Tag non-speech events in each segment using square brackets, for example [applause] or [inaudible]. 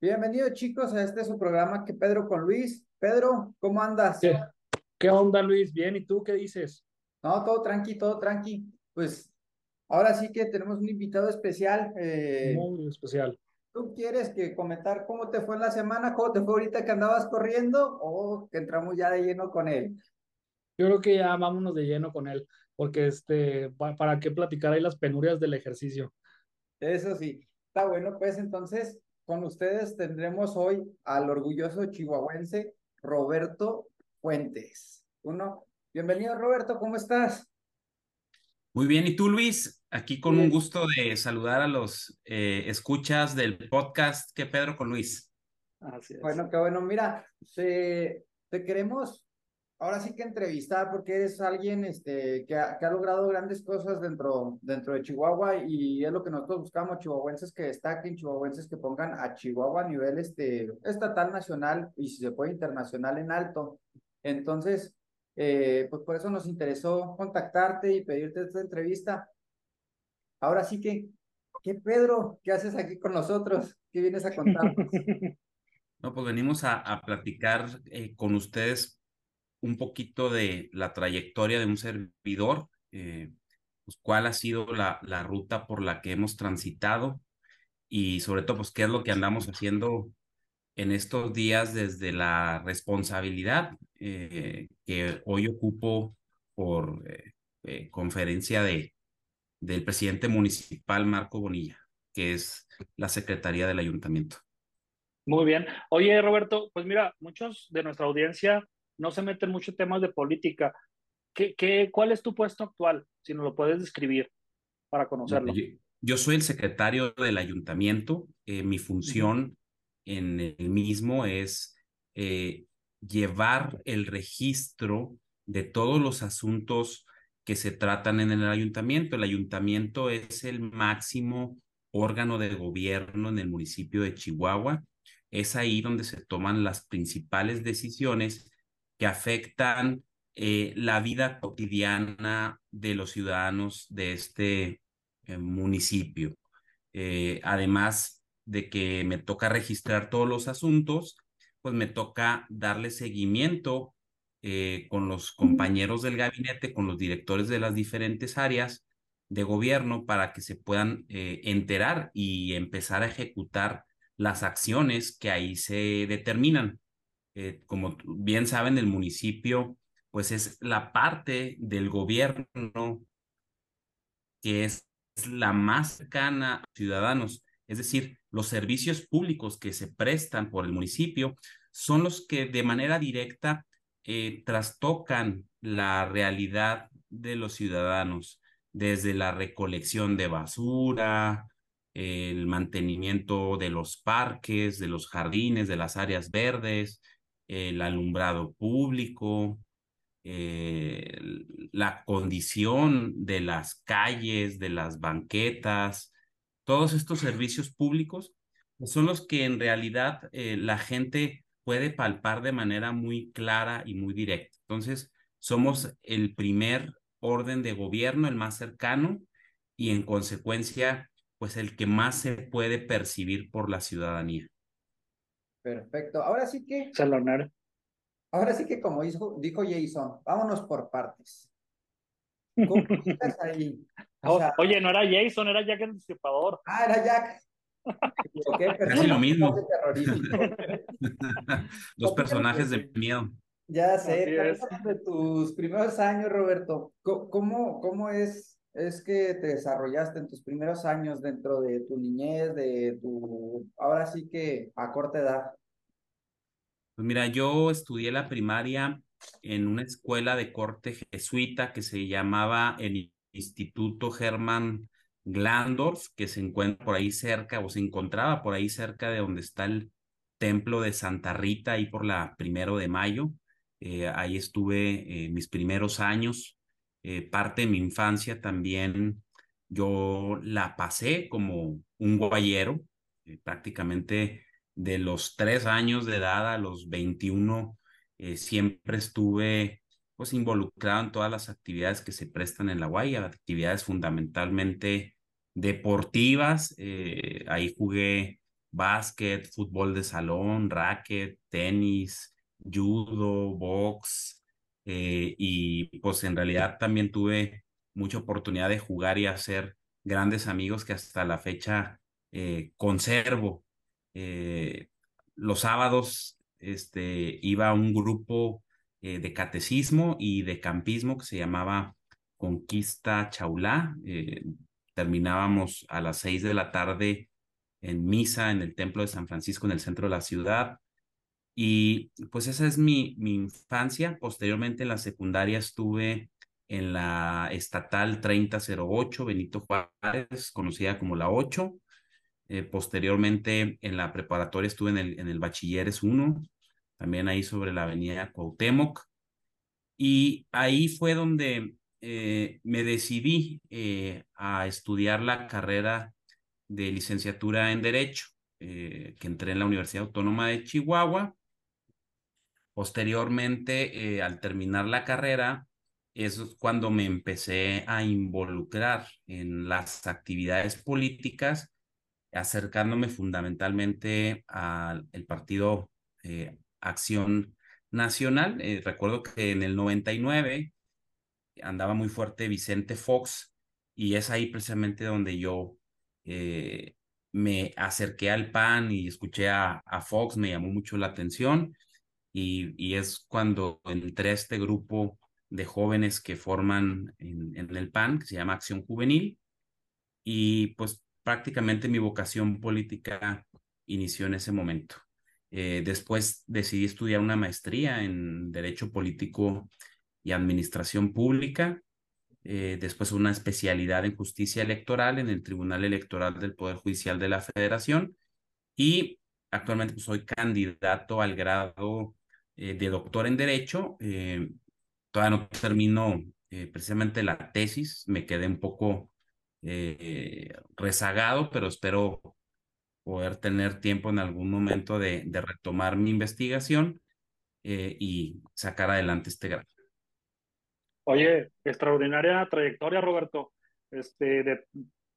Bienvenidos chicos a este su programa que Pedro con Luis. Pedro, ¿cómo andas? ¿Qué, qué onda, Luis? Bien, ¿y tú qué dices? No, todo tranqui, todo tranqui. Pues ahora sí que tenemos un invitado especial. Eh, Muy especial. ¿Tú quieres que comentar cómo te fue en la semana, cómo te fue ahorita que andabas corriendo o que entramos ya de lleno con él? Yo creo que ya vámonos de lleno con él, porque este, pa- para qué platicar ahí las penurias del ejercicio. Eso sí, está bueno, pues entonces con ustedes tendremos hoy al orgulloso chihuahuense Roberto Fuentes. Uno, bienvenido Roberto, ¿cómo estás? Muy bien, ¿y tú, Luis? Aquí con un gusto de saludar a los eh, escuchas del podcast que Pedro con Luis. Así es. Bueno, qué bueno, mira, te, te queremos ahora sí que entrevistar porque eres alguien este, que, ha, logrado grandes cosas dentro, dentro de Chihuahua y es lo que nosotros buscamos, chihuahuenses que destaquen, chihuahuenses que pongan a Chihuahua a nivel este, estatal, nacional y si se puede internacional en alto. Entonces, eh, pues por eso nos interesó contactarte y pedirte esta entrevista. Ahora sí que, ¿qué Pedro? ¿Qué haces aquí con nosotros? ¿Qué vienes a contarnos? [laughs] No, pues venimos a, a platicar eh, con ustedes un poquito de la trayectoria de un servidor, eh, pues cuál ha sido la, la ruta por la que hemos transitado y sobre todo, pues qué es lo que andamos haciendo en estos días desde la responsabilidad eh, que hoy ocupo por eh, conferencia de, del presidente municipal Marco Bonilla, que es la secretaría del ayuntamiento. Muy bien. Oye, Roberto, pues mira, muchos de nuestra audiencia no se meten mucho temas de política. ¿Qué, qué, cuál es tu puesto actual? Si nos lo puedes describir para conocerlo. Yo, yo soy el secretario del ayuntamiento. Eh, mi función en el mismo es eh, llevar el registro de todos los asuntos que se tratan en el ayuntamiento. El ayuntamiento es el máximo órgano de gobierno en el municipio de Chihuahua. Es ahí donde se toman las principales decisiones que afectan eh, la vida cotidiana de los ciudadanos de este eh, municipio. Eh, además de que me toca registrar todos los asuntos, pues me toca darle seguimiento con los compañeros del gabinete, con los directores de las diferentes áreas de gobierno para que se puedan enterar y empezar a ejecutar las acciones que ahí se determinan. Eh, como bien saben, el municipio pues es la parte del gobierno que es la más cercana a los ciudadanos. Es decir, los servicios públicos que se prestan por el municipio son los que de manera directa eh, trastocan la realidad de los ciudadanos, desde la recolección de basura, el mantenimiento de los parques, de los jardines, de las áreas verdes, el alumbrado público, eh, la condición de las calles, de las banquetas, todos estos servicios públicos son los que en realidad eh, la gente puede palpar de manera muy clara y muy directa. Entonces, somos el primer orden de gobierno, el más cercano y en consecuencia, pues el que más se puede percibir por la ciudadanía. Perfecto. Ahora sí que, Salonar. ahora sí que como dijo, dijo Jason, vámonos por partes. [laughs] ¿Cómo estás ahí? O sea, Oye, no era Jason, era Jack el Destripador. ah, era Jack. [laughs] Equivoqué, Casi lo mismo. Dos [laughs] personajes de miedo. Ya sé, de tus primeros años, Roberto. ¿Cómo, cómo es, es que te desarrollaste en tus primeros años dentro de tu niñez, de tu, ahora sí que a corta edad? Pues mira, yo estudié la primaria en una escuela de corte jesuita que se llamaba el Instituto Germán Glandorf, que se encuentra por ahí cerca, o se encontraba por ahí cerca de donde está el templo de Santa Rita, ahí por la primero de mayo. Eh, ahí estuve eh, mis primeros años, eh, parte de mi infancia también. Yo la pasé como un guayero, eh, prácticamente de los tres años de edad a los 21, eh, siempre estuve pues involucrado en todas las actividades que se prestan en la Guaya, actividades fundamentalmente deportivas. ahí jugué básquet, fútbol de salón, racket, tenis, judo, box, eh, y pues en realidad también tuve mucha oportunidad de jugar y hacer grandes amigos que hasta la fecha eh, conservo. Eh, los sábados este, iba a un grupo de catecismo y de campismo que se llamaba Conquista Chaulá. terminábamos a las seis de la tarde en misa en el Templo de San Francisco en el centro de la ciudad. Y pues esa es mi, mi infancia. Posteriormente en la secundaria estuve en la estatal 3008 Benito Juárez, conocida como la 8. Eh, posteriormente en la preparatoria estuve en el, en el Bachilleres 1, también ahí sobre la avenida Cuauhtémoc. Y ahí fue donde eh, me decidí eh, a estudiar la carrera de licenciatura en Derecho, que entré en la Universidad Autónoma de Chihuahua Posteriormente, eh, al terminar la carrera, eso es cuando me empecé a involucrar en las actividades políticas, acercándome fundamentalmente al partido eh, Acción Nacional. Eh, recuerdo que en el 99 andaba muy fuerte Vicente Fox y es ahí precisamente donde yo me acerqué al PAN y escuché a, a Fox, me llamó mucho la atención y, es cuando entré a este grupo de jóvenes que forman en, el PAN, que se llama Acción Juvenil, y pues prácticamente mi vocación política inició en ese momento. Eh, después decidí estudiar una maestría en Derecho Político y Administración Pública, eh, después una especialidad en Justicia Electoral en el Tribunal Electoral del Poder Judicial de la Federación y actualmente pues, soy candidato al grado eh, de doctor en Derecho. Eh, todavía no termino eh, precisamente la tesis, me quedé un poco rezagado, pero espero poder tener tiempo en algún momento de, retomar mi investigación y sacar adelante este grado. Oye, extraordinaria trayectoria, Roberto. Este,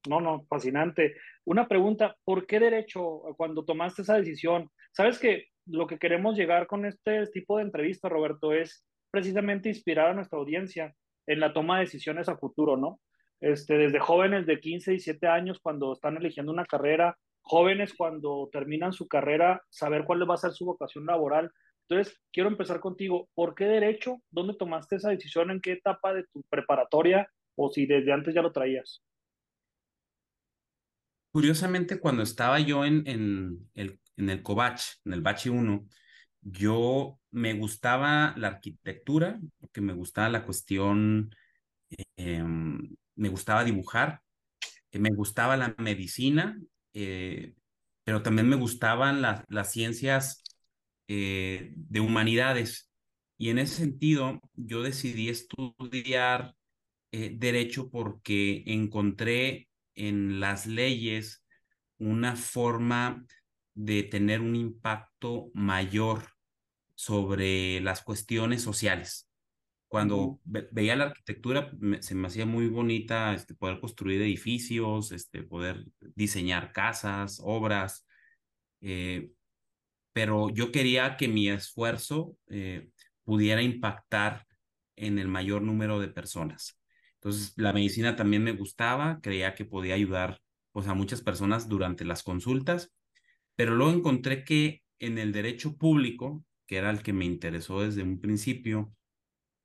no, no, fascinante. Una pregunta, ¿por qué derecho cuando tomaste esa decisión? Sabes que lo que queremos llegar con este tipo de entrevistas, Roberto, es precisamente inspirar a nuestra audiencia en la toma de decisiones a futuro, ¿no? Este, desde jóvenes de 15, y 17 años cuando están eligiendo una carrera, jóvenes cuando terminan su carrera, saber cuál va a ser su vocación laboral. Entonces, quiero empezar contigo. ¿Por qué derecho? ¿Dónde tomaste esa decisión? ¿En qué etapa de tu preparatoria? ¿O si desde antes ya lo traías? Curiosamente, cuando estaba yo en, en el en el Covach, en el Bachi 1, yo me gustaba la arquitectura, porque me gustaba la cuestión, em, me gustaba dibujar, eh, me gustaba la medicina, eh, pero también me gustaban las ciencias eh, de humanidades. Y en ese sentido, yo decidí estudiar derecho porque encontré en las leyes una forma de tener un impacto mayor sobre las cuestiones sociales. Cuando veía la arquitectura, se me hacía muy bonita este, poder construir edificios, este, poder diseñar casas, obras, eh, pero yo quería que mi esfuerzo eh, pudiera impactar en el mayor número de personas. Entonces, la medicina también me gustaba, creía que podía ayudar pues, a muchas personas durante las consultas pero luego encontré que en el derecho público, que era el que me interesó desde un principio,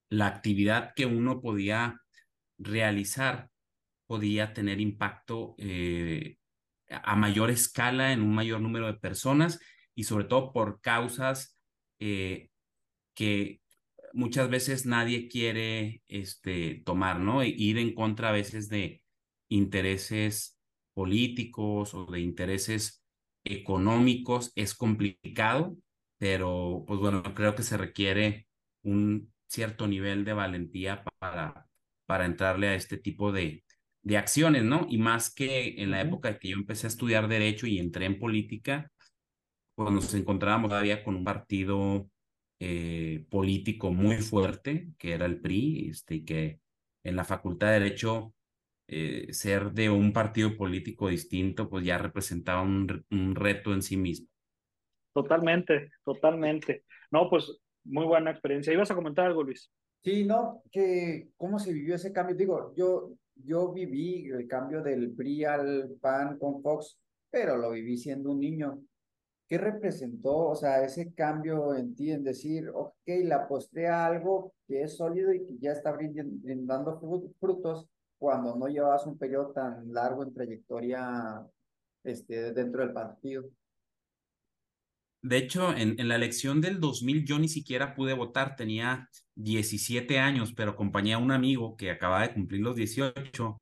la actividad que uno podía realizar podía tener impacto eh, a mayor escala en un mayor número de personas y sobre todo por causas eh, que muchas veces nadie quiere este, tomar, ¿no? E ir en contra a veces de intereses políticos o de intereses económicos es complicado, pero pues bueno, creo que se requiere un cierto nivel de valentía para, para entrarle a este tipo de, de acciones, ¿no? Y más que en la época que yo empecé a estudiar derecho y entré en política, cuando nos encontrábamos todavía con un partido eh, político muy fuerte, que era el PRI, este, y que en la Facultad de Derecho eh, ser de un partido político distinto, pues ya representaba un, un reto en sí mismo. Totalmente, totalmente. No, pues muy buena experiencia. ¿Ibas a comentar algo, Luis? Sí, no, que cómo se vivió ese cambio. Digo, yo, yo viví el cambio del PRI al PAN con Fox, pero lo viví siendo un niño. ¿Qué representó, o sea, ese cambio en ti, en decir, ok, le aposté a algo que es sólido y que ya está brindando frutos cuando no llevabas un periodo tan largo en trayectoria este, dentro del partido? De hecho, en, en, la elección del 2000 yo ni siquiera pude votar, tenía 17 años, pero acompañé a un amigo que acababa de cumplir los 18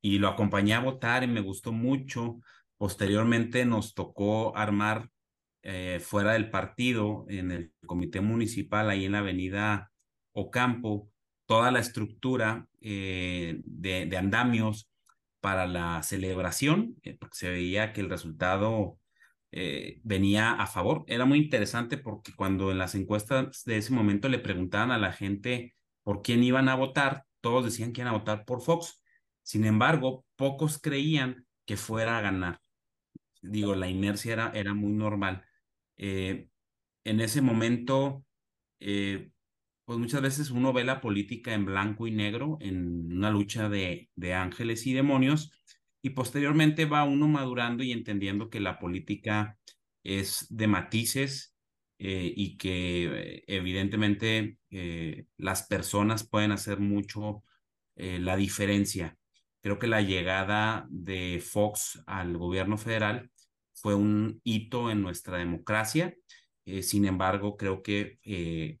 y lo acompañé a votar y me gustó mucho. Posteriormente nos tocó armar eh, fuera del partido, en el comité municipal, ahí en la avenida Ocampo, toda la estructura eh, de, andamios para la celebración, eh, porque se veía que el resultado eh, venía a favor. Era muy interesante porque cuando en las encuestas de ese momento le preguntaban a la gente por quién iban a votar, todos decían que iban a votar por Fox. Sin embargo, pocos creían que fuera a ganar. Digo, la inercia era, era muy normal. En ese momento, pues muchas veces uno ve la política en blanco y negro, en una lucha de, ángeles y demonios, y posteriormente va uno madurando y entendiendo que la política es de matices eh, y que evidentemente eh, las personas pueden hacer mucho eh, la diferencia. Creo que la llegada de Fox al gobierno federal fue un hito en nuestra democracia. Sin embargo, creo que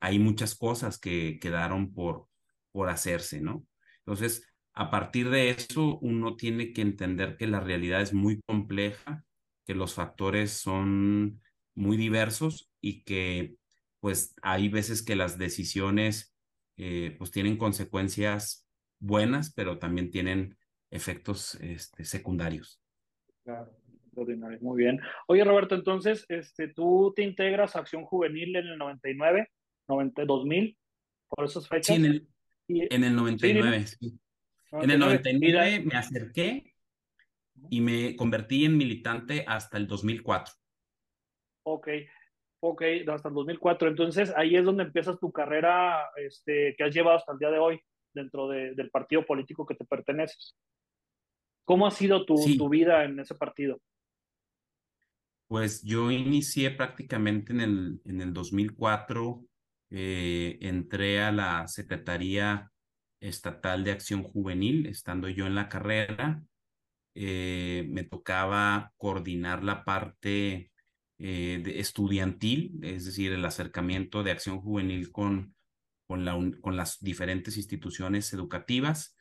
hay muchas cosas que quedaron por, por hacerse, ¿no? Entonces, a partir de eso, uno tiene que entender que la realidad es muy compleja, que los factores son muy diversos y que pues hay veces que las decisiones eh, pues tienen consecuencias buenas, pero también tienen efectos este, secundarios. Claro, muy bien. Oye, Roberto, entonces, este, tú te integras a Acción Juvenil en el 99, 90, 2000, por esas fechas. Sí, en el, en el 99, sí. En el 99 me acerqué y me convertí en militante hasta el 2004. Ok, ok, hasta el 2004. Entonces ahí es donde empiezas tu carrera este, que has llevado hasta el día de hoy dentro de, del partido político que te perteneces. ¿Cómo ha sido tu, tu vida en ese partido? Pues yo inicié prácticamente en el, en el 2004, eh, entré a la Secretaría Estatal de Acción Juvenil, estando yo en la carrera. Eh, me tocaba coordinar la parte eh, estudiantil, es decir, el acercamiento de acción juvenil con, con, la, con las diferentes instituciones educativas.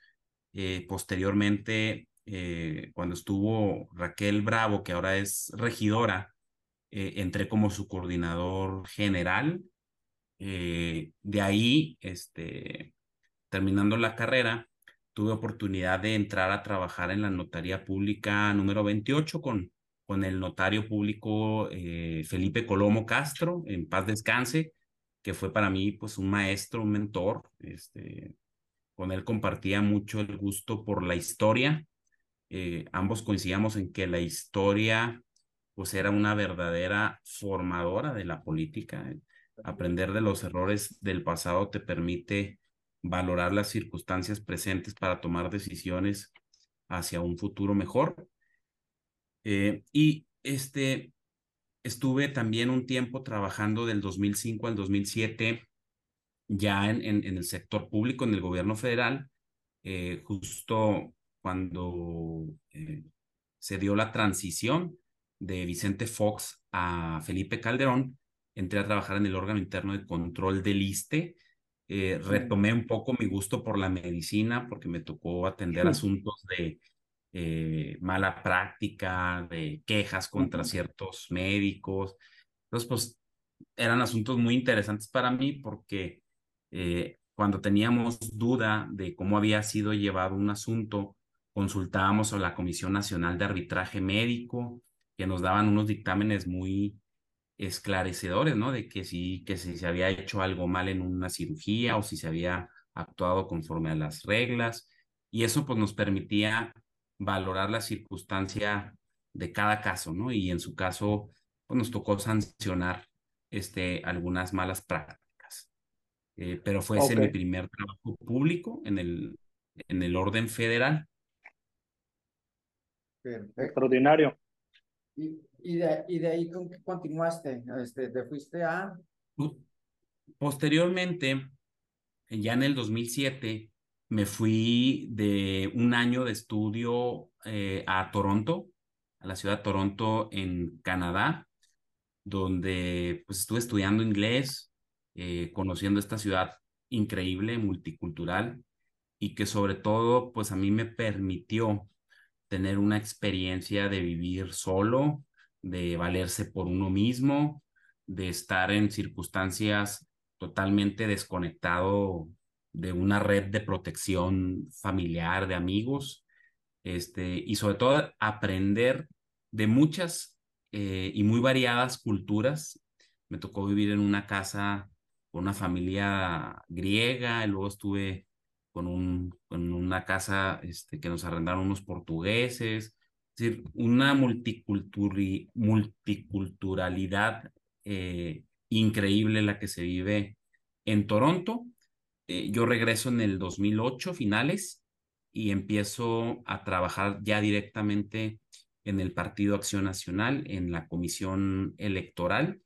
Eh, cuando estuvo Raquel Bravo, que ahora es regidora, entré como su coordinador general. de ahí, este, terminando la carrera, tuve oportunidad de entrar a trabajar en la notaría pública número 28 con, con el notario público eh, Felipe Colomo Castro, en paz descanse, que fue para mí pues un maestro, un mentor. Este, con él compartía mucho el gusto por la historia. Eh, ambos coincidíamos en que la historia pues era una verdadera formadora de la política. Aprender de los errores del pasado te permite valorar las circunstancias presentes para tomar decisiones hacia un futuro mejor. Eh, y este, estuve también un tiempo trabajando del 2005 al 2007 ya en, en, el sector público, en el gobierno federal, eh, justo cuando eh, se dio la transición de Vicente Fox a Felipe Calderón, entré a trabajar en el órgano interno de control del ISTE, eh, retomé un poco mi gusto por la medicina porque me tocó atender asuntos de eh, mala práctica, de quejas contra ciertos médicos. Entonces, pues eran asuntos muy interesantes para mí porque eh, cuando teníamos duda de cómo había sido llevado un asunto, consultábamos a la Comisión Nacional de Arbitraje Médico, que nos daban unos dictámenes muy esclarecedores, ¿no? De que si, que si se había hecho algo mal en una cirugía o si se había actuado conforme a las reglas. y eso pues nos permitía valorar la circunstancia de cada caso, ¿no? Y en su caso, pues nos tocó sancionar este, algunas malas prácticas. Eh, pero fue ese mi primer trabajo público en el, en el orden federal. Extraordinario. ¿Y, y, de, ¿Y de ahí con qué continuaste? Este, ¿Te fuiste a...? Posteriormente, ya en el 2007, me fui de un año de estudio eh, a Toronto, a la ciudad de Toronto en Canadá, donde pues estuve estudiando inglés, eh, conociendo esta ciudad increíble, multicultural, y que sobre todo pues a mí me permitió tener una experiencia de vivir solo, de valerse por uno mismo, de estar en circunstancias totalmente desconectado de una red de protección familiar, de amigos, este, y sobre todo aprender de muchas eh, y muy variadas culturas. Me tocó vivir en una casa con una familia griega, y luego estuve con, un, con una casa este, que nos arrendaron unos portugueses, es decir, una multiculturalidad eh, increíble la que se vive en Toronto. Eh, yo regreso en el 2008, finales, y empiezo a trabajar ya directamente en el Partido Acción Nacional, en la comisión electoral,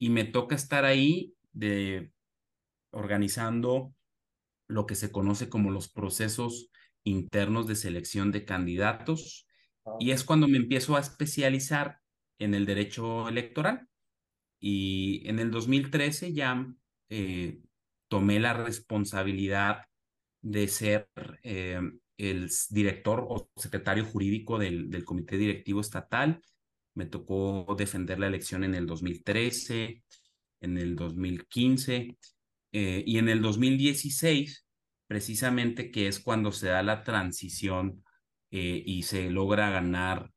y me toca estar ahí de, organizando lo que se conoce como los procesos internos de selección de candidatos y es cuando me empiezo a especializar en el derecho electoral. Y en el 2013 ya eh, tomé la responsabilidad de ser eh, el director o secretario jurídico del, del, comité directivo estatal. Me tocó defender la elección en el 2013, en el 2015 eh, y en el 2016, precisamente que es cuando se da la transición eh, y se logra ganar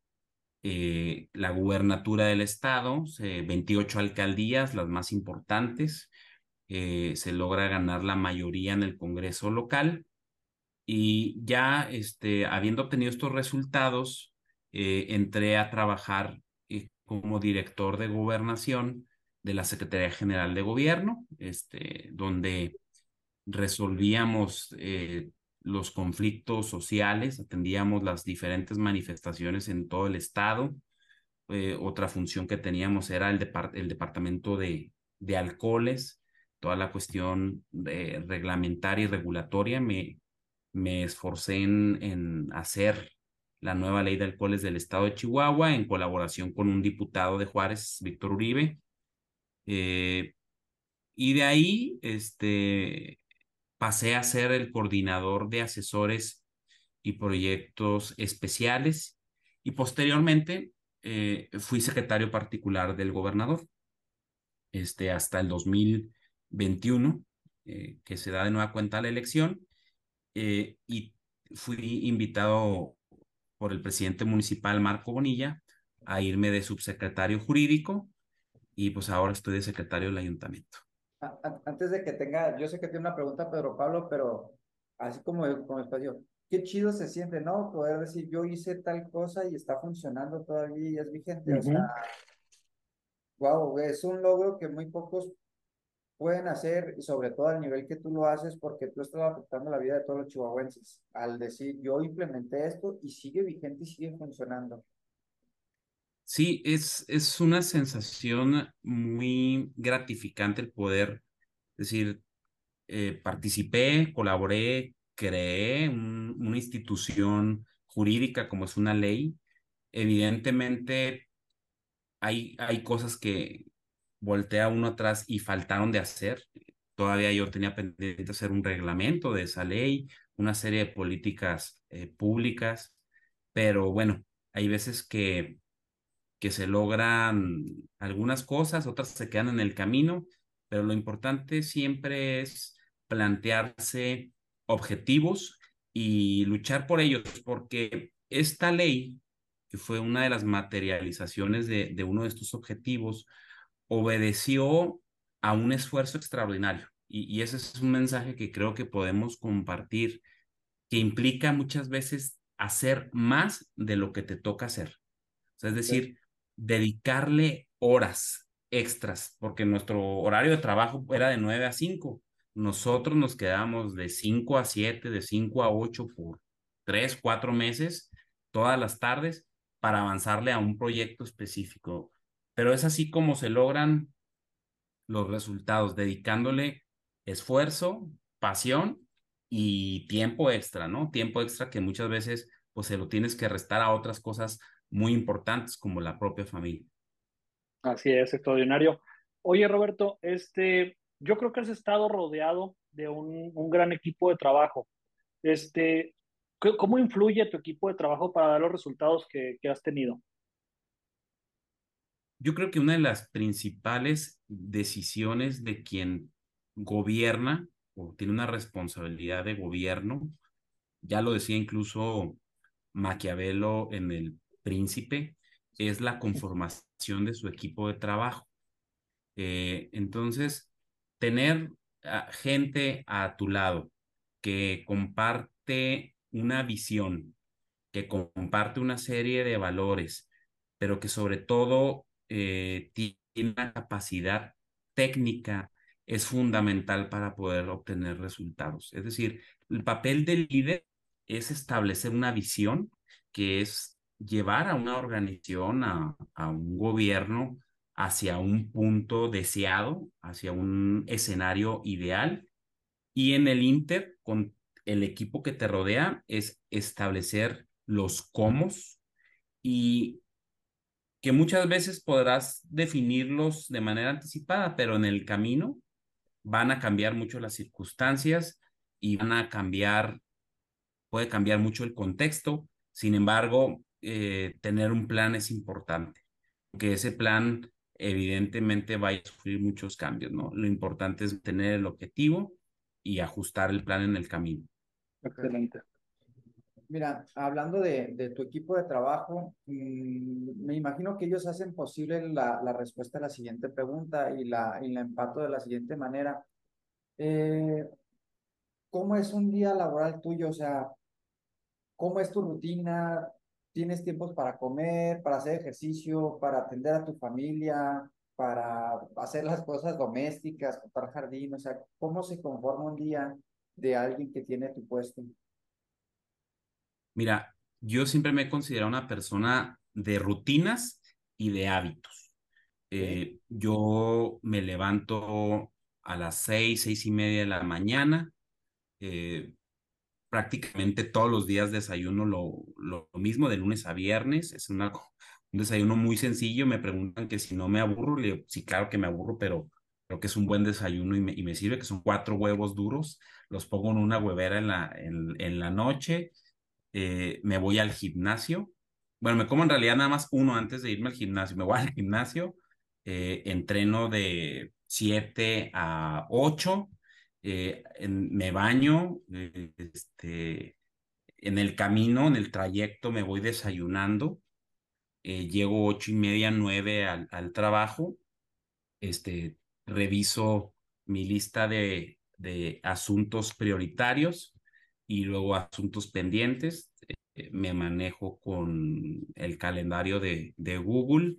eh, la gubernatura del estado, 28 alcaldías, las más importantes, se logra ganar la mayoría en el Congreso local. Y ya este, habiendo obtenido estos resultados, entré a trabajar como director de gobernación de la Secretaría General de Gobierno, este, donde resolvíamos eh, los conflictos sociales, atendíamos las diferentes manifestaciones en todo el estado. Eh, otra función que teníamos era el, departamento de, de, alcoholes, toda la cuestión de reglamentaria y regulatoria. Me, me esforcé en, en hacer la nueva ley de alcoholes del estado de Chihuahua en colaboración con un diputado de Juárez, Víctor Uribe, eh, y de ahí este, pasé a ser el coordinador de asesores y proyectos especiales y posteriormente eh, fui secretario particular del gobernador este, hasta el 2021, eh, que se da de nueva cuenta la elección, y fui invitado por el presidente municipal Marco Bonilla a irme de subsecretario jurídico y pues ahora estoy de secretario del ayuntamiento. Antes de que tenga, yo sé que tiene una pregunta Pedro Pablo, pero así como, como espacio, qué chido se siente, ¿no? Poder decir, yo hice tal cosa y está funcionando todavía y es vigente. O sea, wow, es un logro que muy pocos pueden hacer, y sobre todo al nivel que tú lo haces, porque tú estás afectando la vida de todos los chihuahuenses, al decir, yo implementé esto y sigue vigente y sigue funcionando. Sí, es, es una sensación muy gratificante el poder decir, eh, participé, colaboré, creé una institución jurídica como es una ley. Evidentemente, hay, hay cosas que voltea uno atrás y faltaron de hacer. Todavía yo tenía pendiente hacer un reglamento de esa ley, una serie de políticas eh, públicas, pero bueno, hay veces que que se logran algunas cosas, otras se quedan en el camino, pero lo importante siempre es plantearse objetivos y luchar por ellos, porque esta ley, que fue una de las materializaciones de, de uno de estos objetivos, obedeció a un esfuerzo extraordinario. Y, y, ese es un mensaje que creo que podemos compartir que implica muchas veces hacer más de lo que te toca hacer. es decir, dedicarle horas extras, porque nuestro horario de trabajo era de 9 a 5. Nosotros nos quedamos de 5 a 7, de 5 a 8 por 3, 4 meses, todas las tardes, para avanzarle a un proyecto específico. Pero es así como se logran los resultados, dedicándole esfuerzo, pasión y tiempo extra, ¿no? Tiempo extra que muchas veces pues se lo tienes que restar a otras cosas muy importantes como la propia familia. Así es, extraordinario. Oye, Roberto, este, yo creo que has estado rodeado de un, un gran equipo de trabajo. Este, ¿Cómo influye tu equipo de trabajo para dar los resultados que, que has tenido? Yo creo que una de las principales decisiones de quien gobierna o tiene una responsabilidad de gobierno, ya lo decía incluso Maquiavelo en El Príncipe, es la conformación de su equipo de trabajo. Eh, entonces, tener gente a tu lado que comparte una visión, que comparte una serie de valores, pero que sobre todo eh, tiene una capacidad técnica es fundamental para poder obtener resultados. Es decir, el papel del líder es establecer una visión que es llevar a una organización, a, un gobierno hacia un punto deseado, hacia un escenario ideal. Y en el Inter, con el equipo que te rodea, es establecer los cómo y que muchas veces podrás definirlos de manera anticipada, pero en el camino van a cambiar mucho las circunstancias y van a cambiar, puede cambiar mucho el contexto. Sin embargo, eh, tener un plan es importante, porque ese plan evidentemente va a sufrir muchos cambios, ¿no? Lo importante es tener el objetivo y ajustar el plan en el camino. Excelente. Mira, hablando de, de tu equipo de trabajo, mm, me imagino que ellos hacen posible la, la, respuesta a la siguiente pregunta y la, y la empato de la siguiente manera. Eh, ¿Cómo es un día laboral tuyo? O sea, ¿cómo es tu rutina? ¿Tienes tiempos para comer, para hacer ejercicio, para atender a tu familia, para hacer las cosas domésticas, para jardín? O sea, ¿cómo se conforma un día de alguien que tiene tu puesto? Mira, yo siempre me he considerado una persona de rutinas y de hábitos. Eh, yo me levanto a las seis, seis y media de la mañana. Eh, prácticamente todos los días desayuno lo, lo, mismo, de lunes a viernes. Es un desayuno muy sencillo. Me preguntan que si no me aburro. Le digo, sí, claro que me aburro, pero creo que es un buen desayuno y me, y me sirve, que son cuatro huevos duros. Los pongo en una huevera en la, en, en la noche eh, me voy al gimnasio. Bueno, me como en realidad nada más uno antes de irme al gimnasio. Me voy al gimnasio, eh, entreno de 7 a 8, eh, me baño, este, en el camino, en el trayecto me voy desayunando, llego ocho y media, nueve al, al trabajo, este, reviso mi lista de, de asuntos prioritarios, y luego asuntos pendientes. Eh, me manejo con el calendario de, de Google,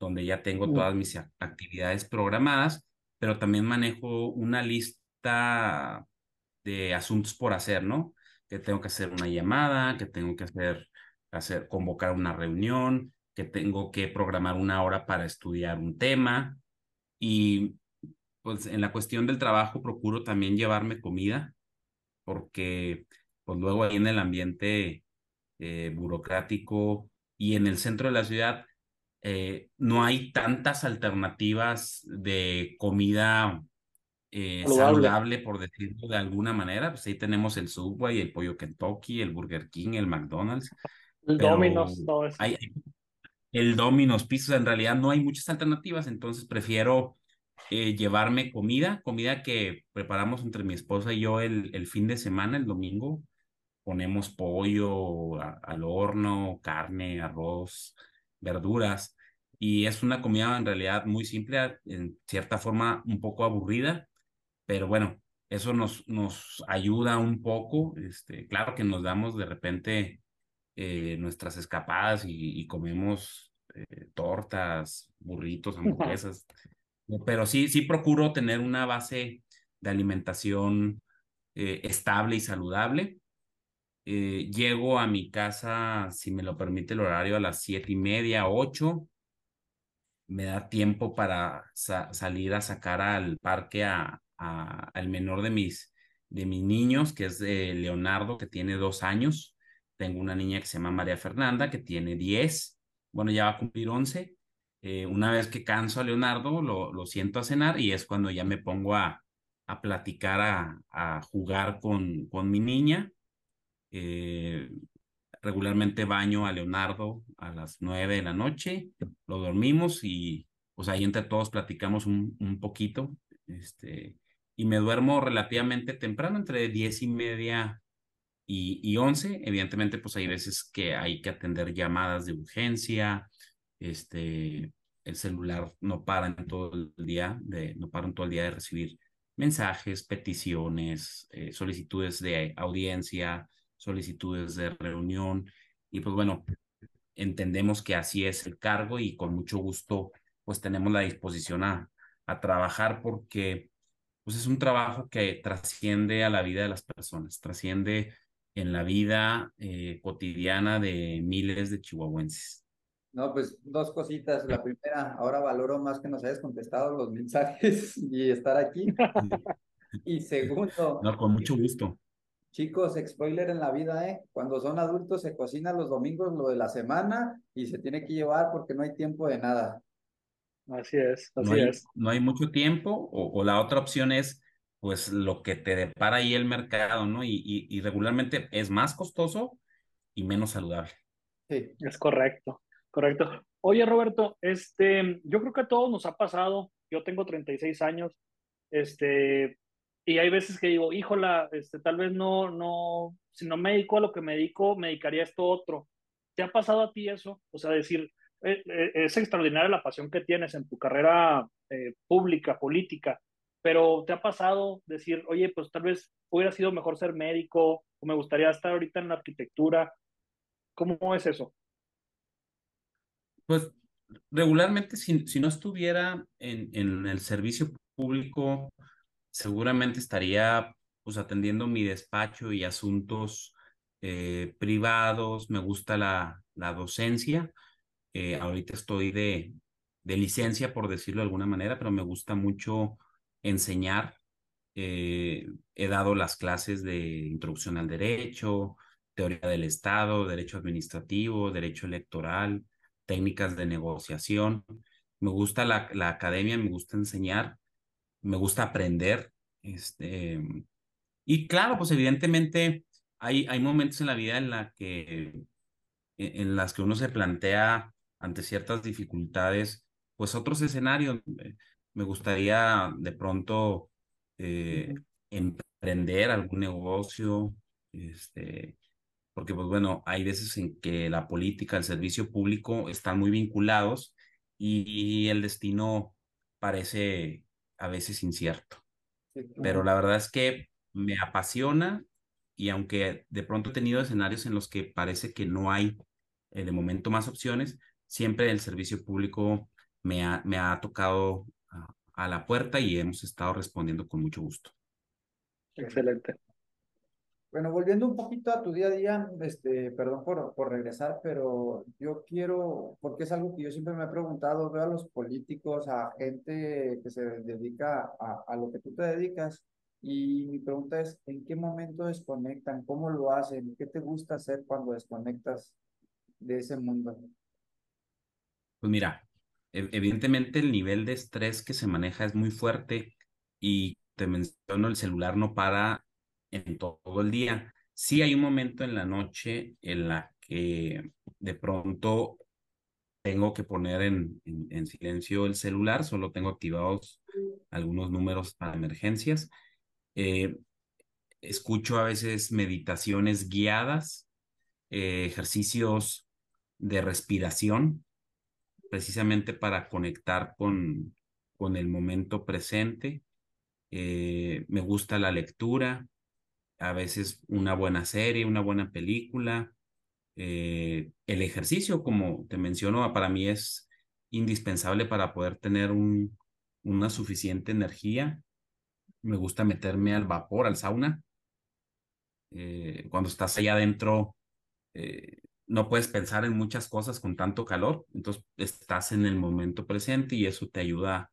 donde ya tengo todas mis actividades programadas, pero también manejo una lista de asuntos por hacer, ¿no? Que tengo que hacer una llamada, que tengo que hacer, convocar una reunión, que tengo que programar una hora para estudiar un tema. Y pues en la cuestión del trabajo procuro también llevarme comida porque pues luego ahí en el ambiente eh, burocrático y en el centro de la ciudad eh, no hay tantas alternativas de comida eh, saludable. por decirlo de alguna manera. Pues ahí tenemos el Subway, el Pollo Kentucky, el Burger King, el McDonald's. El Domino's, todo eso. Hay, el Domino's Pisos, en realidad no hay muchas alternativas, entonces prefiero eh, llevarme comida, comida que preparamos entre mi esposa y yo el, el fin de semana, el domingo. Ponemos pollo al horno, carne, arroz, verduras. Y es una comida en realidad muy simple, en cierta forma un poco aburrida, pero bueno, eso nos, nos ayuda un poco. Este, claro que nos damos de repente eh, nuestras escapadas y, comemos eh, tortas, burritos, hamburguesas. Pero sí, sí procuro tener una base de alimentación eh, estable y saludable. llego a mi casa, si me lo permite el horario, a las siete y media, ocho. Me da tiempo para salir a sacar al parque a, al menor de mis, de mis niños, que es de Leonardo, que tiene dos años. Tengo una niña que se llama María Fernanda, que tiene diez. Bueno, ya va a cumplir once. Eh, una vez que canso a Leonardo, lo, lo, siento a cenar y es cuando ya me pongo a, a platicar, a, a, jugar con, con mi niña. Eh, regularmente baño a Leonardo a las nueve de la noche, lo dormimos y pues ahí entre todos platicamos un, un poquito. Este, y me duermo relativamente temprano, entre diez y media y, y 11. Evidentemente, pues hay veces que hay que atender llamadas de urgencia, este, el celular no para en todo el día, de, no para en todo el día de recibir mensajes, peticiones, eh, solicitudes de audiencia, solicitudes de reunión. Y pues bueno, entendemos que así es el cargo y con mucho gusto pues tenemos la disposición a, a trabajar porque pues es un trabajo que trasciende a la vida de las personas, trasciende en la vida eh, cotidiana de miles de chihuahuenses. No, pues dos cositas. La primera, ahora valoro más que nos hayas contestado los mensajes [laughs] y estar aquí. [laughs] y segundo. No, con mucho gusto. Chicos, spoiler en la vida, ¿eh? Cuando son adultos se cocina los domingos lo de la semana y se tiene que llevar porque no hay tiempo de nada. Así es, así no hay, es. No hay mucho tiempo, o, la otra opción es, pues, lo que te depara ahí el mercado, ¿no? Y, y, regularmente es más costoso y menos saludable. Sí, es correcto, correcto. Oye, Roberto, este, yo creo que a todos nos ha pasado, yo tengo 36 años, este, y hay veces que digo, híjola, este, tal vez no, no, si no me dedico a lo que me dedico, me dedicaría a esto otro. ¿Te ha pasado a ti eso? O sea, decir, es extraordinaria la pasión que tienes en tu carrera eh, pública, política, pero ¿te ha pasado decir, oye, pues tal vez hubiera sido mejor ser médico o me gustaría estar ahorita en la arquitectura? ¿Cómo es eso? Pues regularmente si, si no estuviera en, en, el servicio público, seguramente estaría pues atendiendo mi despacho y asuntos privados, me gusta la, la docencia, eh, ahorita estoy de, de licencia, por decirlo de alguna manera, pero me gusta mucho enseñar. Eh, he dado las clases de introducción al derecho, teoría del Estado, derecho administrativo, derecho electoral, técnicas de negociación. Me gusta la, la academia, me gusta enseñar, me gusta aprender. Este, y claro, pues evidentemente hay, hay momentos en la vida en, la que, en las que uno se plantea ante ciertas dificultades, pues otros escenarios. Me gustaría de pronto eh, emprender algún negocio, este, porque pues bueno, hay veces en que la política, el servicio público están muy vinculados y, el destino parece a veces incierto. Pero la verdad es que me apasiona y aunque de pronto he tenido escenarios en los que parece que no hay eh, de momento más opciones, siempre el servicio público me ha, me ha tocado a, la puerta y hemos estado respondiendo con mucho gusto. Excelente. Bueno, volviendo un poquito a tu día a día, este, perdón por, por regresar, pero yo quiero, porque es algo que yo siempre me he preguntado, veo a los políticos, a gente que se dedica a, a lo que tú te dedicas, y mi pregunta es, ¿en qué momento desconectan? ¿Cómo lo hacen? ¿Qué te gusta hacer cuando desconectas de ese mundo? Pues mira, evidentemente el nivel de estrés que se maneja es muy fuerte y te menciono, el celular no para en todo el día. Sí hay un momento en la noche en la que de pronto tengo que poner en, en, silencio el celular, solo tengo activados algunos números para emergencias. Eh, escucho a veces meditaciones guiadas, eh, ejercicios de respiración precisamente para conectar con, con el momento presente. eh, me gusta la lectura, a veces una buena serie, una buena película, eh, el ejercicio, como te menciono, para mí es indispensable para poder tener un, una suficiente energía. Me gusta meterme al vapor, al sauna. Eh, cuando estás allá adentro, no puedes pensar en muchas cosas con tanto calor, entonces estás en el momento presente y eso te ayuda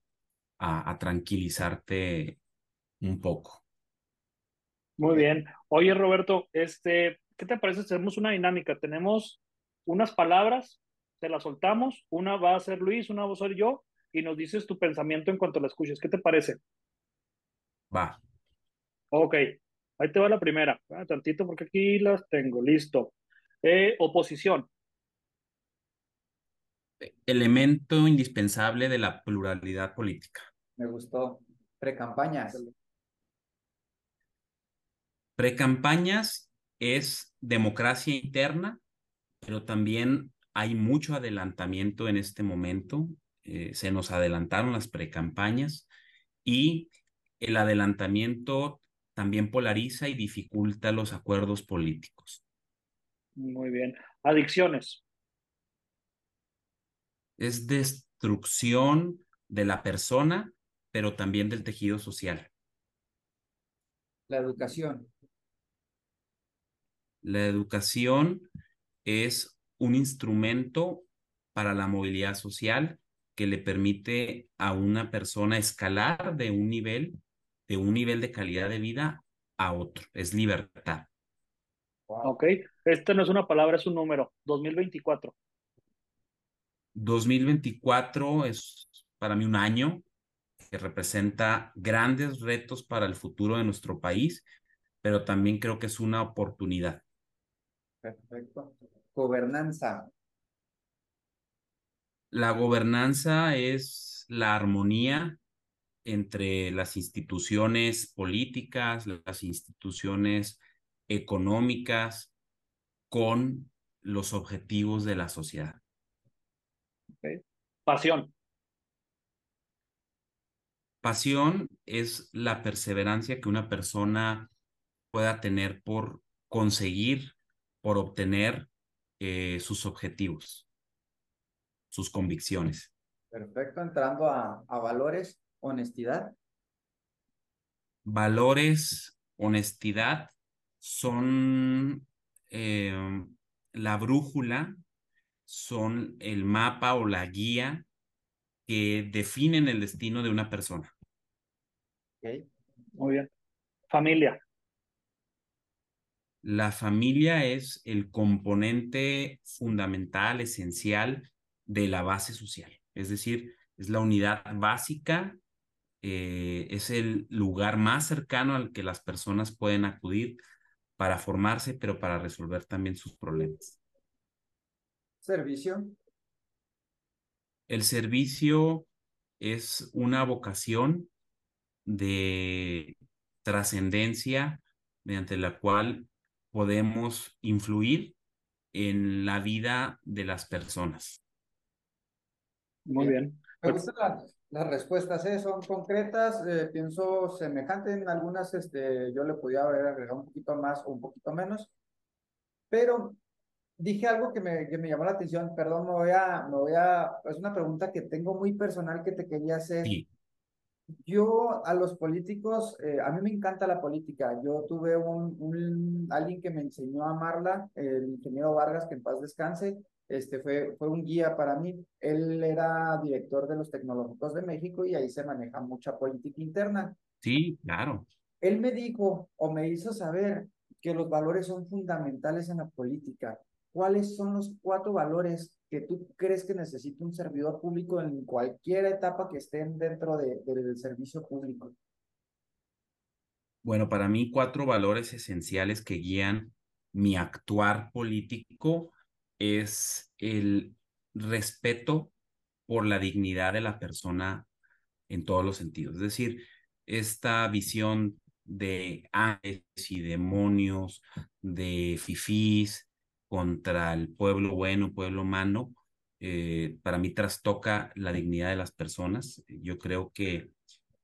a, a tranquilizarte un poco. Muy bien. Oye, Roberto, este, ¿qué te parece si hacemos una dinámica? Tenemos unas palabras, te las soltamos, una va a ser Luis, una va a ser yo, y nos dices tu pensamiento en cuanto la escuches. ¿Qué te parece? Va. Ok, ahí te va la primera. Ah, tantito porque aquí las tengo. Listo. Eh, oposición. Elemento indispensable de la pluralidad política. Me gustó. Precampañas. Precampañas es democracia interna, pero también hay mucho adelantamiento en este momento. Eh, se nos adelantaron las precampañas y el adelantamiento también polariza y dificulta los acuerdos políticos. Muy bien. Adicciones. Es destrucción de la persona, pero también del tejido social. La educación. La educación es un instrumento para la movilidad social que le permite a una persona escalar de un nivel, de un nivel de calidad de vida a otro. Es libertad. Wow. Ok, esta no es una palabra, es un número. 2024. 2024 es para mí un año que representa grandes retos para el futuro de nuestro país, pero también creo que es una oportunidad. Perfecto. Gobernanza. La gobernanza es la armonía entre las instituciones políticas, las instituciones económicas, con los objetivos de la sociedad. Okay. Pasión. Pasión es la perseverancia que una persona pueda tener por conseguir por obtener eh, sus objetivos, sus convicciones. Perfecto, entrando a, a valores, honestidad. Valores, honestidad son eh, la brújula, son el mapa o la guía que definen el destino de una persona. Okay. Muy bien. Familia. La familia es el componente fundamental, esencial de la base social. Es decir, es la unidad básica, eh, es el lugar más cercano al que las personas pueden acudir para formarse, pero para resolver también sus problemas. Servicio. El servicio es una vocación de trascendencia mediante la cual podemos influir en la vida de las personas. Muy bien. Me gustan las, las respuestas, ¿eh? son concretas, eh, pienso semejante en algunas, este, yo le podía haber agregado un poquito más o un poquito menos, pero dije algo que me, que me llamó la atención, perdón, me voy a, me voy a, es una pregunta que tengo muy personal que te quería hacer. Sí. Yo a los políticos, eh, a mí me encanta la política. Yo tuve un, un, alguien que me enseñó a amarla, el ingeniero Vargas, que en paz descanse, este fue, fue un guía para mí. Él era director de los tecnológicos de México y ahí se maneja mucha política interna. Sí, claro. Él me dijo o me hizo saber que los valores son fundamentales en la política. ¿Cuáles son los cuatro valores que tú crees que necesita un servidor público en cualquier etapa que estén dentro de, de, del servicio público? Bueno, para mí cuatro valores esenciales que guían mi actuar político es el respeto por la dignidad de la persona en todos los sentidos. Es decir, esta visión de ángeles y demonios, de fifís contra el pueblo bueno, pueblo humano, eh, para mí trastoca la dignidad de las personas. Yo creo que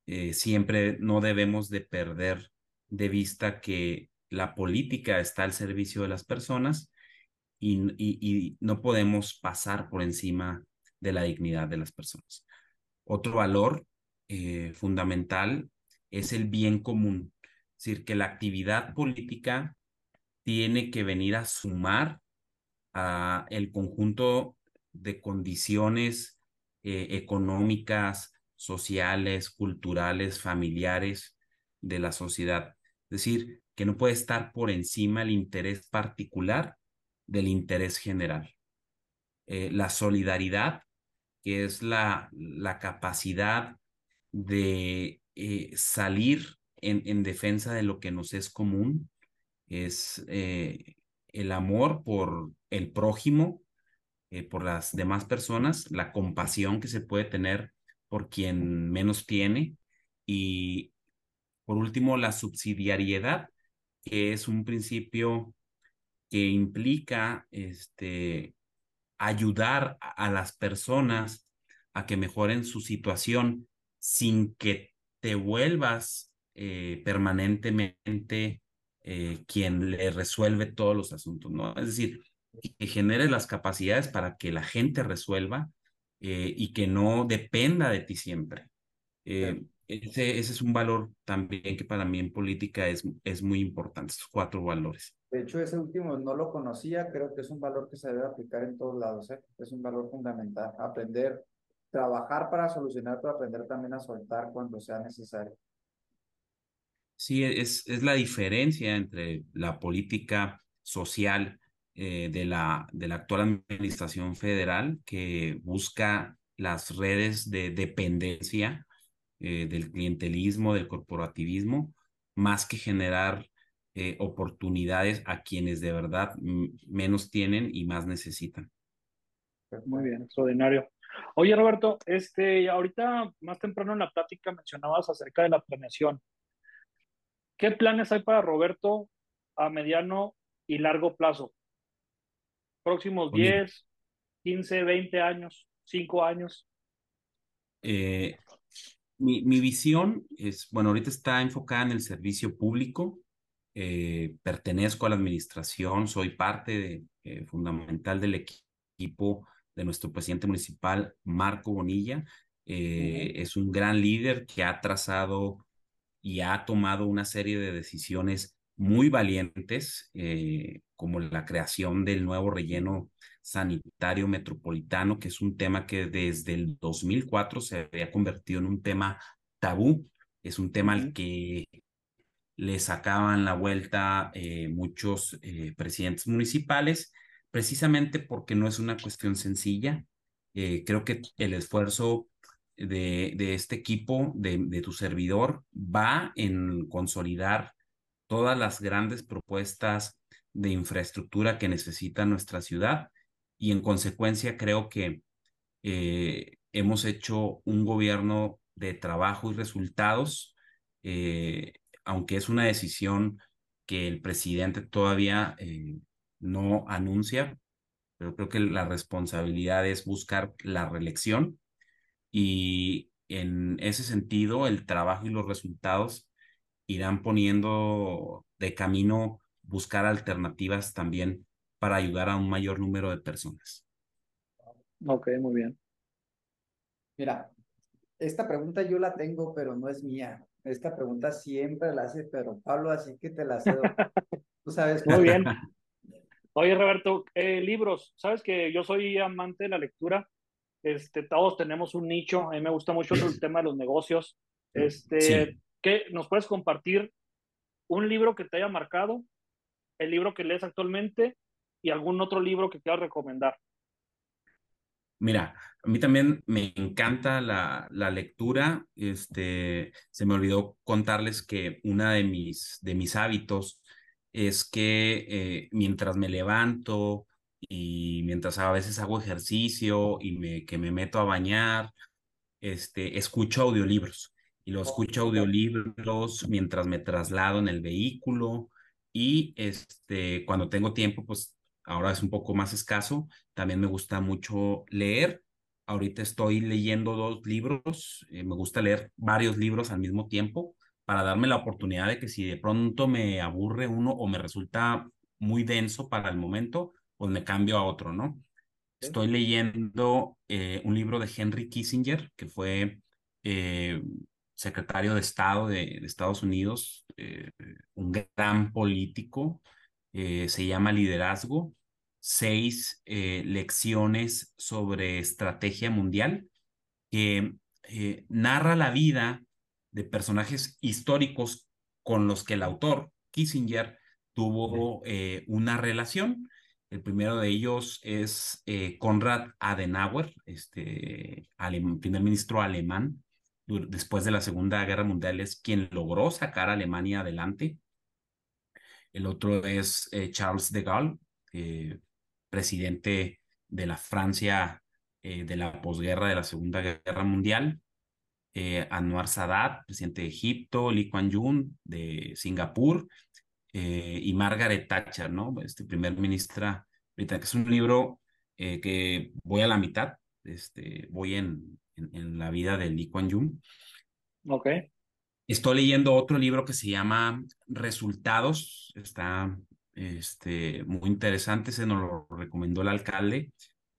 eh, siempre no debemos de perder de vista que la política está al servicio de las personas y, no podemos pasar por encima de la dignidad de las personas. Otro valor eh, fundamental es el bien común, es decir, que la actividad política tiene que venir a sumar a el conjunto de condiciones eh, económicas, sociales, culturales, familiares de la sociedad. Es decir, que no puede estar por encima el interés particular del interés general. Eh, la solidaridad, que es la, la capacidad de eh, salir en, en, defensa de lo que nos es común, es eh, el amor por el prójimo, por las demás personas, la compasión que se puede tener por quien menos tiene y por último la subsidiariedad, que es un principio que implica este, ayudar a las personas a que mejoren su situación sin que te vuelvas eh, permanentemente eh, quien le resuelve todos los asuntos, ¿no? Es decir, que genere las capacidades para que la gente resuelva eh, y que no dependa de ti siempre. Ese, ese, es un valor también que para mí en política es, es muy importante, estos cuatro valores. De hecho, ese último no lo conocía, creo que es un valor que se debe aplicar en todos lados, ¿eh? es un valor fundamental, aprender, trabajar para solucionar, pero aprender también a soltar cuando sea necesario. Sí, es, es la diferencia entre la política social eh, de, la, de la actual administración federal que busca las redes de dependencia eh, del clientelismo, del corporativismo, más que generar eh, oportunidades a quienes de verdad menos tienen y más necesitan. Muy bien, extraordinario. Oye, Roberto, este, ahorita más temprano en la plática mencionabas acerca de la planeación. ¿Qué planes hay para Roberto a mediano y largo plazo? próximos 10, 15, 20 años, 5 años? Eh, mi, mi, visión es, bueno, ahorita está enfocada en el servicio público. Eh, pertenezco a la administración, soy parte de, eh, fundamental del equipo de nuestro presidente municipal, Marco Bonilla. Es un gran líder que ha trazado y ha tomado una serie de decisiones muy valientes, eh, como la creación del nuevo relleno sanitario metropolitano, que es un tema que desde el 2004 se había convertido en un tema tabú, es un tema al que le sacaban la vuelta eh, muchos eh, presidentes municipales, precisamente porque no es una cuestión sencilla. creo que el esfuerzo de, de este equipo, de, de tu servidor, va en consolidar todas las grandes propuestas de infraestructura que necesita nuestra ciudad y en consecuencia creo que eh, hemos hecho un gobierno de trabajo y resultados, eh, aunque es una decisión que el presidente todavía eh, no anuncia, pero creo que la responsabilidad es buscar la reelección. Y en ese sentido el trabajo y los resultados irán poniendo de camino buscar alternativas también para ayudar a un mayor número de personas. Ok, muy bien. Mira, esta pregunta yo la tengo, pero no es mía. Esta pregunta siempre la hace pero Pablo, así que te la cedo. [laughs] Tú sabes. Muy bien. [laughs] Oye, Roberto, eh, libros. Sabes que yo soy amante de la lectura. Este, todos tenemos un nicho. A mí me gusta mucho el tema de los negocios. Este, ¿Qué nos puedes compartir un libro que te haya marcado, el libro que lees actualmente y algún otro libro que quieras recomendar? Mira, a mí también me encanta la, la, lectura. Este, se me olvidó contarles que una de mis, de mis hábitos es que eh, mientras me levanto y mientras a veces hago ejercicio y me, que me meto a bañar, este, escucho audiolibros y lo escucho audiolibros mientras me traslado en el vehículo y este, cuando tengo tiempo, pues ahora es un poco más escaso, también me gusta mucho leer Ahorita estoy leyendo dos libros. me gusta leer varios libros al mismo tiempo para darme la oportunidad de que si de pronto me aburre uno o me resulta muy denso para el momento, pues me cambio a otro, ¿no? Estoy leyendo eh, un libro de Henry Kissinger, que fue eh, secretario de Estado de, Estados Unidos, eh, un gran político, se llama Liderazgo, seis lecciones sobre estrategia mundial, que narra la vida de personajes históricos con los que el autor, Kissinger, tuvo una relación el primero de ellos es eh, Konrad Adenauer, este primer ministro alemán. Después de la Segunda Guerra Mundial es quien logró sacar a Alemania adelante. El otro es eh, Charles de Gaulle, eh, presidente de la Francia de la posguerra de la Segunda Guerra Mundial. Anwar Sadat, presidente de Egipto, Lee Kuan Yew de Singapur eh, y Margaret Thatcher, ¿no? Este primer ministra que es un libro eh, que voy a la mitad, este, voy en, en, la vida de Lee Kuan Yew. Ok. Estoy leyendo otro libro que se llama Resultados, está este, muy interesante, se nos lo recomendó el alcalde.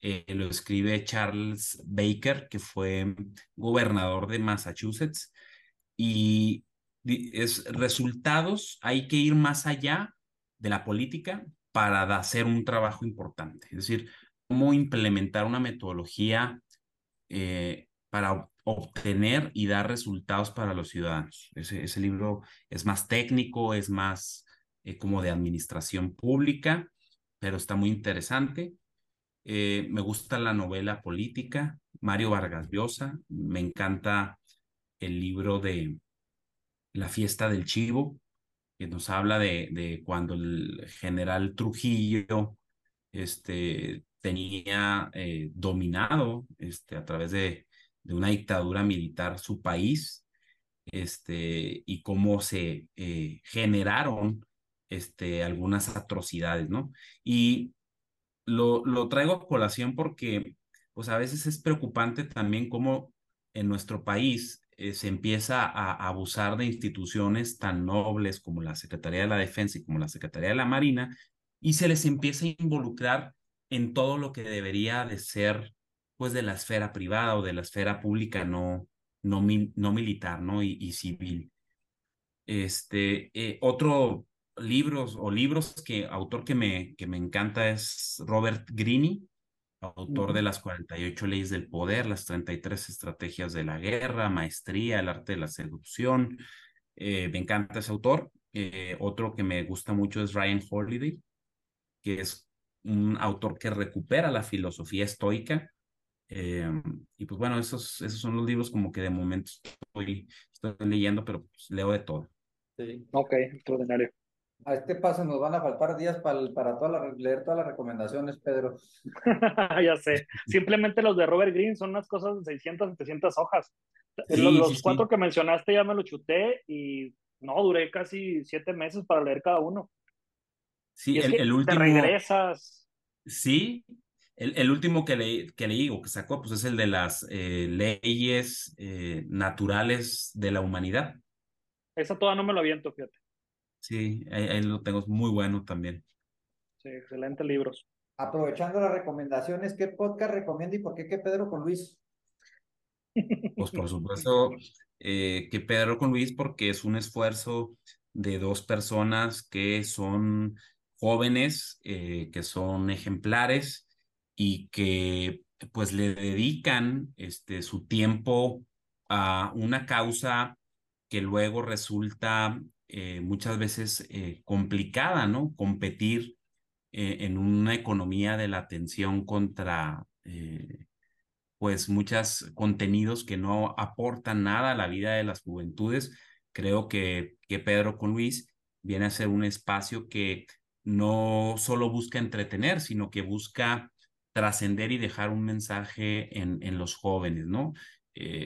Eh, lo escribe Charles Baker, que fue gobernador de Massachusetts. Y es resultados, hay que ir más allá de la política para hacer un trabajo importante. Es decir, cómo implementar una metodología eh, para obtener y dar resultados para los ciudadanos. Ese, libro es más técnico, es más eh, como de administración pública, pero está muy interesante. Eh, me gusta la novela política, Mario Vargas Llosa, me encanta el libro de la fiesta del chivo, que nos habla de, de cuando el general Trujillo este, tenía eh, dominado este, a través de, de, una dictadura militar su país este, y cómo se eh, generaron este, algunas atrocidades, ¿no? Y lo, lo traigo a colación porque pues a veces es preocupante también cómo en nuestro país eh, se empieza a, abusar de instituciones tan nobles como la Secretaría de la Defensa y como la Secretaría de la Marina, y se les empieza a involucrar en todo lo que debería de ser, pues, de la esfera privada o de la esfera pública no, no, no militar, ¿no? Y, civil. Este, eh, otro libros o libros que autor que me, que me encanta es Robert Greene, autor de las 48 leyes del poder, las 33 estrategias de la guerra, maestría, el arte de la seducción. Eh, me encanta ese autor. Eh, otro que me gusta mucho es Ryan Holiday, que es un autor que recupera la filosofía estoica. Eh, y pues bueno, esos, esos son los libros como que de momento estoy, estoy leyendo, pero pues leo de todo. Sí. Ok, extraordinario. A este paso nos van a faltar días para, para toda leer todas las recomendaciones, Pedro. [laughs] ya sé. Simplemente los de Robert Greene son unas cosas de 600, 700 hojas. los, cuatro que mencionaste ya me lo chuté y no, duré casi siete meses para leer cada uno. Sí, el, último. Te regresas. Sí, el, el, último que leí, que leí o que sacó, pues es el de las eh, leyes eh, naturales de la humanidad. Esa toda no me lo aviento, fíjate. Sí, ahí, lo tengo, muy bueno también. Sí, excelentes libros. Aprovechando las recomendaciones, ¿qué podcast recomienda y por qué qué Pedro con Luis? Pues por [laughs] supuesto eh, que Pedro con Luis porque es un esfuerzo de dos personas que son jóvenes, eh, que son ejemplares y que pues le dedican este, su tiempo a una causa que luego resulta eh, muchas veces eh, complicada, ¿no? Competir eh, en una economía de la atención contra, pues, muchos contenidos que no aportan nada a la vida de las juventudes. Creo que, que Pedro con Luis viene a ser un espacio que no solo busca entretener, sino que busca trascender y dejar un mensaje en, en los jóvenes, ¿no?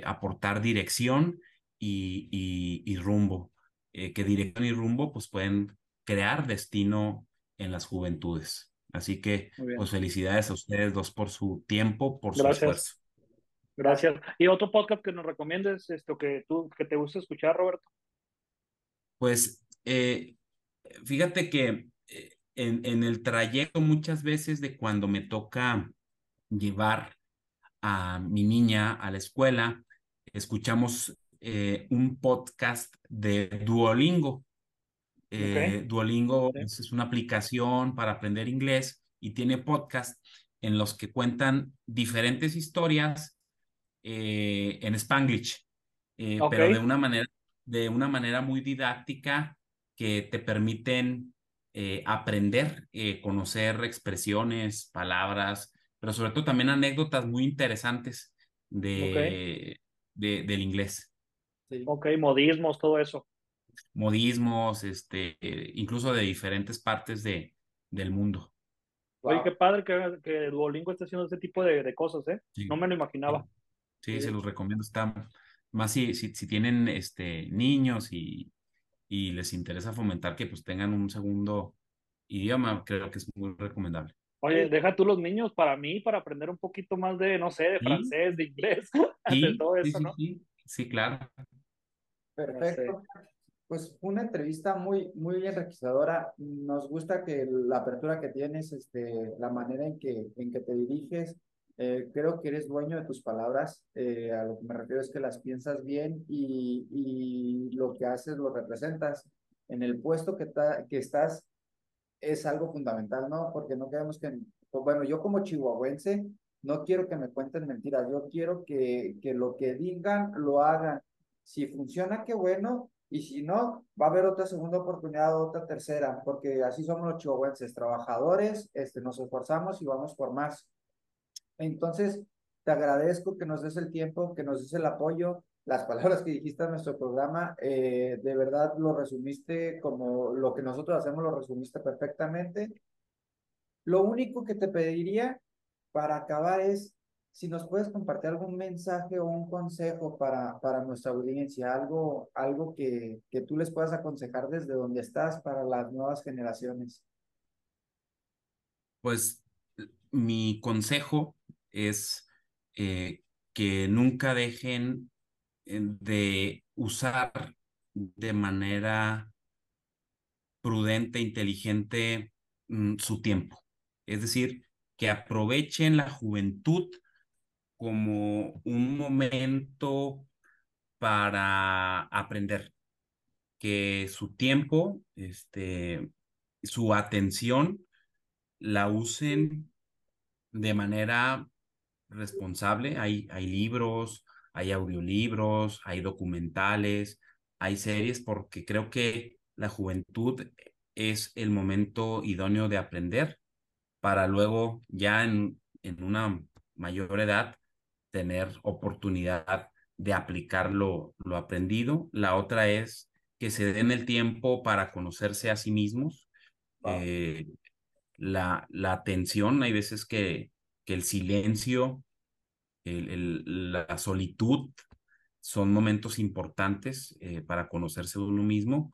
aportar dirección y, y rumbo. Eh, que dirección y rumbo pues pueden crear destino en las juventudes. Así que pues felicidades a ustedes dos por su tiempo, por su esfuerzo. Gracias. ¿Y otro podcast que nos recomiendes, esto que tú, que te gusta escuchar, Roberto? Pues eh, fíjate que eh, en, en el trayecto muchas veces de cuando me toca llevar a mi niña a la escuela, escuchamos eh, un podcast de Duolingo. Eh, Duolingo es, una aplicación para aprender inglés y tiene podcast en los que cuentan diferentes historias eh, en Spanglish, pero de una manera de una manera muy didáctica que te permiten aprender, conocer expresiones, palabras, pero sobre todo también anécdotas muy interesantes de, del inglés. Ok, modismos, todo eso. Modismos, este, incluso de diferentes partes de, del mundo. Oye, qué padre que, que Duolingo esté haciendo este tipo de, de cosas, ¿eh? No me lo imaginaba. Sí, se los recomiendo. Está más si, si, si tienen este, niños y, y les interesa fomentar que pues tengan un segundo idioma, creo que es muy recomendable. Oye, deja tú los niños para mí, para aprender un poquito más de, no sé, de francés, de inglés, [laughs] de todo eso, sí, ¿no? Sí, sí, claro. Perfecto. Pues una entrevista muy, muy enriquecedora. Nos gusta que la apertura que tienes, este, la manera en que, en que te diriges, eh, creo que eres dueño de tus palabras. Eh, a lo que me refiero es que las piensas bien y, y lo que haces lo representas. En el puesto que, que estás, es algo fundamental, ¿no? Porque no queremos que, pues, bueno, yo como chihuahuense, no quiero que me cuenten mentiras, yo quiero que, que lo que digan, lo hagan. Si funciona, qué bueno, y si no, va a haber otra segunda oportunidad, otra tercera, porque así somos los chihuahuenses, trabajadores, este, nos esforzamos y vamos por más. Entonces, te agradezco que nos des el tiempo, que nos des el apoyo, las palabras que dijiste en nuestro programa, eh, de verdad lo resumiste como lo que nosotros hacemos, lo resumiste perfectamente. Lo único que te pediría para acabar es si nos puedes compartir algún mensaje o un consejo para, para nuestra audiencia, algo, algo que, que tú les puedas aconsejar desde donde estás para las nuevas generaciones. Pues mi consejo es eh, que nunca dejen de usar de manera prudente, inteligente mm, su tiempo. Es decir, que aprovechen la juventud como un momento para aprender, que su tiempo, este, su atención la usen de manera responsable. Hay, hay libros, hay audiolibros, hay documentales, hay series, porque creo que la juventud es el momento idóneo de aprender para luego ya en, en una mayor edad tener oportunidad de aplicar lo, lo aprendido. La otra es que se den el tiempo para conocerse a sí mismos. Eh, la, la atención, hay veces que, que el silencio el, la solitud son momentos importantes eh, para conocerse de uno mismo,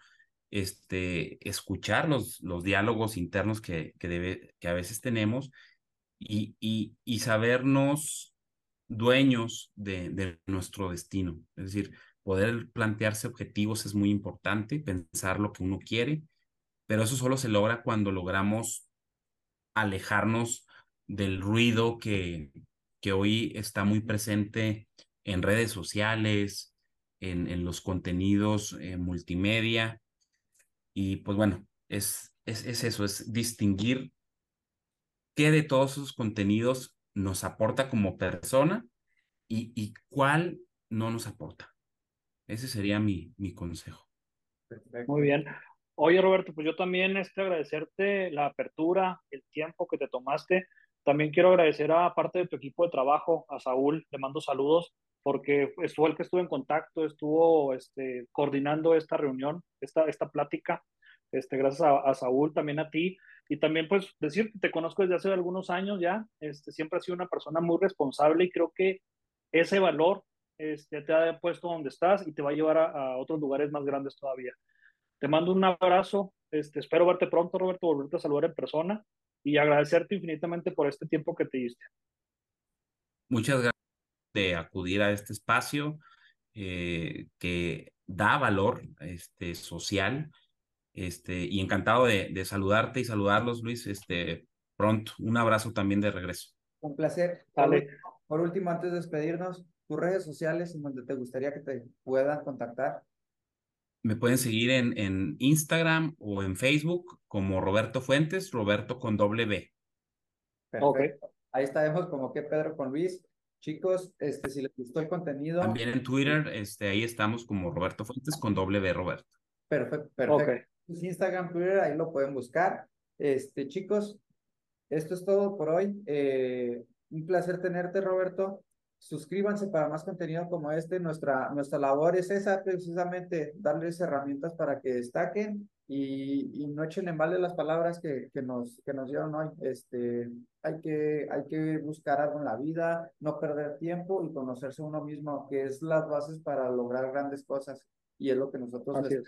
este, escuchar los, los diálogos internos que, que, debe, que a veces tenemos y, y, y sabernos dueños de, de, nuestro destino. Es decir, poder plantearse objetivos es muy importante, pensar lo que uno quiere, pero eso solo se logra cuando logramos alejarnos del ruido que, que hoy está muy presente en redes sociales, en, en los contenidos eh, multimedia. Y pues bueno, es, es, es, eso, es distinguir qué de todos esos contenidos nos aporta como persona y, y cuál no nos aporta. Ese sería mi, mi consejo. Muy bien. Oye, Roberto, pues yo también este, agradecerte la apertura, el tiempo que te tomaste. También quiero agradecer a parte de tu equipo de trabajo, a Saúl, le mando saludos, porque fue el que estuvo en contacto, estuvo este, coordinando esta reunión, esta, esta plática. Este, gracias a, a, Saúl, también a ti. Y también, pues, decir que te conozco desde hace algunos años ya. Este, siempre has sido una persona muy responsable y creo que ese valor este, te ha puesto donde estás y te va a llevar a, a otros lugares más grandes todavía. Te mando un abrazo. Este, espero verte pronto, Roberto, volverte a saludar en persona y agradecerte infinitamente por este tiempo que te diste. Muchas de acudir a este espacio eh, que da valor este, social. Este, y encantado de, de, saludarte y saludarlos, Luis. Este, pronto. Un abrazo también de regreso. Un placer. Por último, antes de despedirnos, tus redes sociales en donde te gustaría que te puedan contactar. Me pueden seguir en, en Instagram o en Facebook como Roberto Fuentes, Roberto con doble B. Perfecto. Ahí estaremos como que Pedro con Luis. Chicos, este, si les gustó el contenido. También en Twitter, este, ahí estamos como Roberto Fuentes con doble B Roberto. Perfecto, perfecto. Instagram, Twitter, ahí lo pueden buscar. Este, chicos, esto es todo por hoy. Eh, un placer tenerte, Roberto. Suscríbanse para más contenido como este. Nuestra, nuestra labor es esa, precisamente, darles herramientas para que destaquen y, y no echen en vale las palabras que, que, nos, que nos dieron hoy. Este, hay, que, hay que buscar algo en la vida, no perder tiempo y conocerse uno mismo, que es las bases para lograr grandes cosas. Y es lo que nosotros les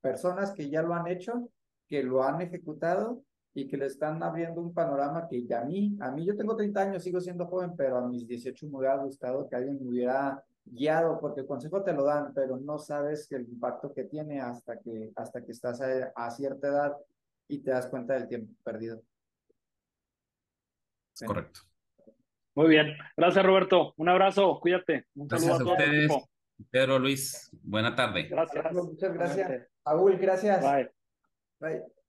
Personas que ya lo han hecho, que lo han ejecutado y que le están abriendo un panorama que ya a mí, a mí yo tengo 30 años, sigo siendo joven, pero a mis 18 me hubiera gustado que alguien me hubiera guiado, porque el consejo te lo dan, pero no sabes el impacto que tiene hasta que, hasta que estás a, cierta edad y te das cuenta del tiempo perdido. Correcto. Muy bien. Gracias, Roberto. Un abrazo. Cuídate. Un gracias a, ustedes. Pedro Luis, buena tarde. Gracias. Muchas gracias. Aúl, gracias. Bye. Bye.